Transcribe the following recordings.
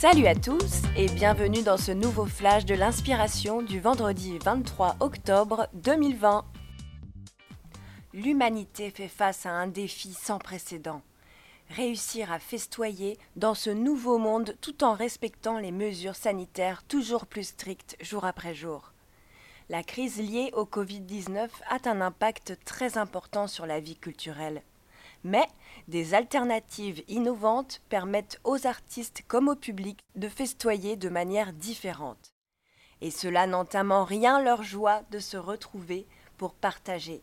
Salut à tous et bienvenue dans ce nouveau flash de l'inspiration du vendredi 23 octobre 2020. L'humanité fait face à un défi sans précédent. Réussir à festoyer dans ce nouveau monde tout en respectant les mesures sanitaires toujours plus strictes jour après jour. La crise liée au Covid-19 a un impact très important sur la vie culturelle. Mais des alternatives innovantes permettent aux artistes comme au public de festoyer de manière différente. Et cela n'entame en rien leur joie de se retrouver pour partager.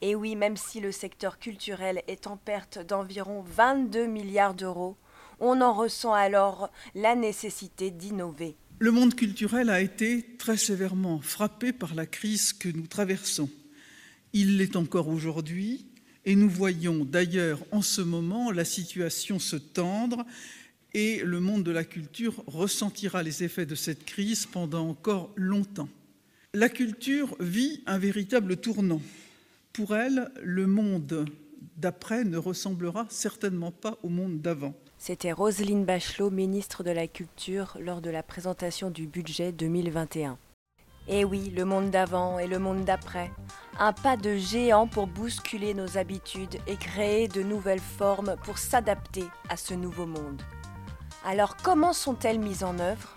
Et oui, même si le secteur culturel est en perte d'environ 22 milliards d'euros, on en ressent alors la nécessité d'innover. Le monde culturel a été très sévèrement frappé par la crise que nous traversons. Il l'est encore aujourd'hui et nous voyons d'ailleurs en ce moment la situation se tendre et le monde de la culture ressentira les effets de cette crise pendant encore longtemps. La culture vit un véritable tournant. Pour elle, le monde d'après ne ressemblera certainement pas au monde d'avant. C'était Roselyne Bachelot, ministre de la Culture, lors de la présentation du budget 2021. Eh oui, le monde d'avant et le monde d'après. Un pas de géant pour bousculer nos habitudes et créer de nouvelles formes pour s'adapter à ce nouveau monde. Alors comment sont-elles mises en œuvre?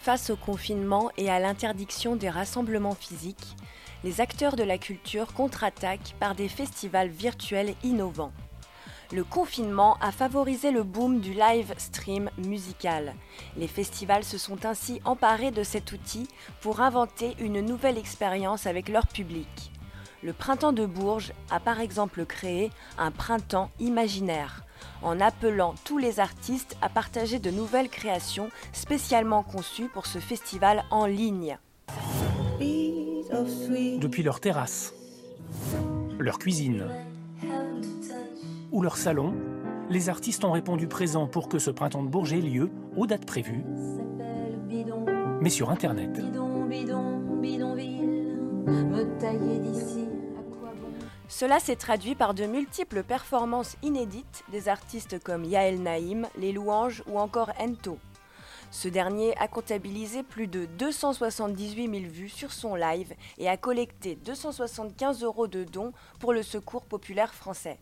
Face au confinement et à l'interdiction des rassemblements physiques, les acteurs de la culture contre-attaquent par des festivals virtuels innovants le confinement a favorisé le boom du live stream musical. Les festivals se sont ainsi emparés de cet outil pour inventer une nouvelle expérience avec leur public. Le Printemps de Bourges a par exemple créé un printemps imaginaire, en appelant tous les artistes à partager de nouvelles créations spécialement conçues pour ce festival en ligne. Depuis leur terrasse, leur cuisine, ou leur salon, les artistes ont répondu présent pour que ce printemps de Bourges ait lieu aux dates prévues, mais sur Internet. Cela s'est traduit par de multiples performances inédites des artistes comme Yael Naïm, Les Louanges ou encore Ento. Ce dernier a comptabilisé plus de 278 000 vues sur son live et a collecté 275 euros de dons pour le Secours populaire français.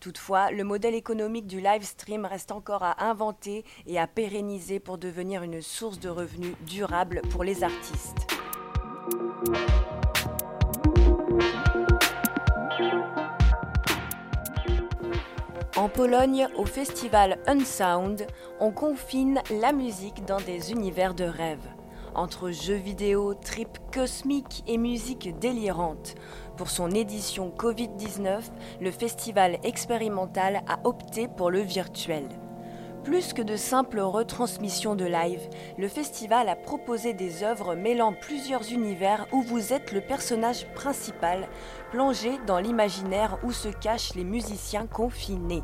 Toutefois, le modèle économique du live stream reste encore à inventer et à pérenniser pour devenir une source de revenus durable pour les artistes. En Pologne, au festival Unsound, on confine la musique dans des univers de rêve. Entre jeux vidéo, tripes cosmiques et musique délirante, pour son édition Covid-19, le festival expérimental a opté pour le virtuel. Plus que de simples retransmissions de live, le festival a proposé des œuvres mêlant plusieurs univers où vous êtes le personnage principal, plongé dans l'imaginaire où se cachent les musiciens confinés.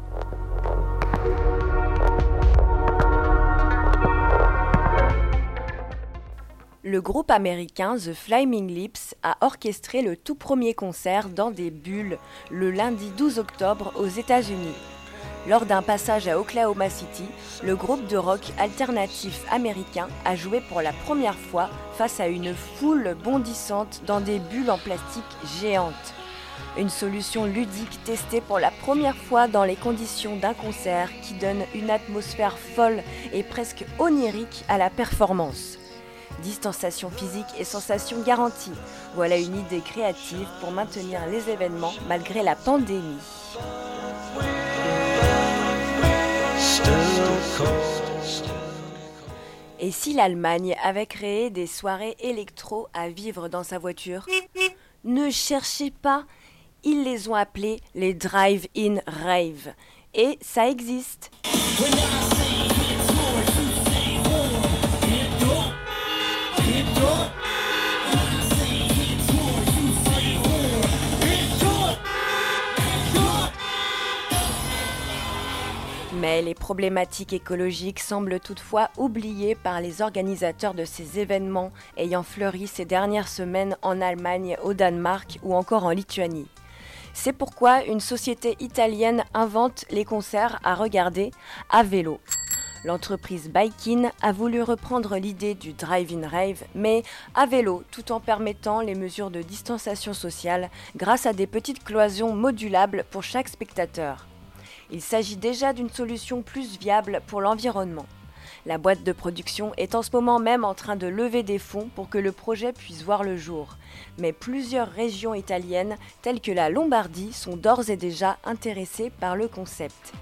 Le groupe américain The Flaming Lips a orchestré le tout premier concert dans des bulles le lundi 12 octobre aux États-Unis. Lors d'un passage à Oklahoma City, le groupe de rock alternatif américain a joué pour la première fois face à une foule bondissante dans des bulles en plastique géantes. Une solution ludique testée pour la première fois dans les conditions d'un concert qui donne une atmosphère folle et presque onirique à la performance. Distanciation physique et sensation garantie. Voilà une idée créative pour maintenir les événements malgré la pandémie. Et si l'Allemagne avait créé des soirées électro à vivre dans sa voiture? Ne cherchez pas, ils les ont appelées les drive-in rave. Et ça existe. Mais les problématiques écologiques semblent toutefois oubliées par les organisateurs de ces événements ayant fleuri ces dernières semaines en Allemagne, au Danemark ou encore en Lituanie. C'est pourquoi une société italienne invente les concerts à regarder à vélo. L'entreprise Baikin a voulu reprendre l'idée du drive-in rave, mais à vélo, tout en permettant les mesures de distanciation sociale grâce à des petites cloisons modulables pour chaque spectateur. Il s'agit déjà d'une solution plus viable pour l'environnement. La boîte de production est en ce moment même en train de lever des fonds pour que le projet puisse voir le jour. Mais plusieurs régions italiennes, telles que la Lombardie, sont d'ores et déjà intéressées par le concept.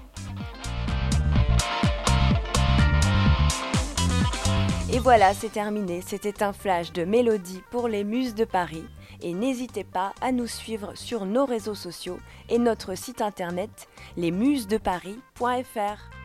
Et voilà, c'est terminé. C'était un flash de mélodie pour les Muses de Paris. Et n'hésitez pas à nous suivre sur nos réseaux sociaux et notre site internet lesmusesdeparis.fr.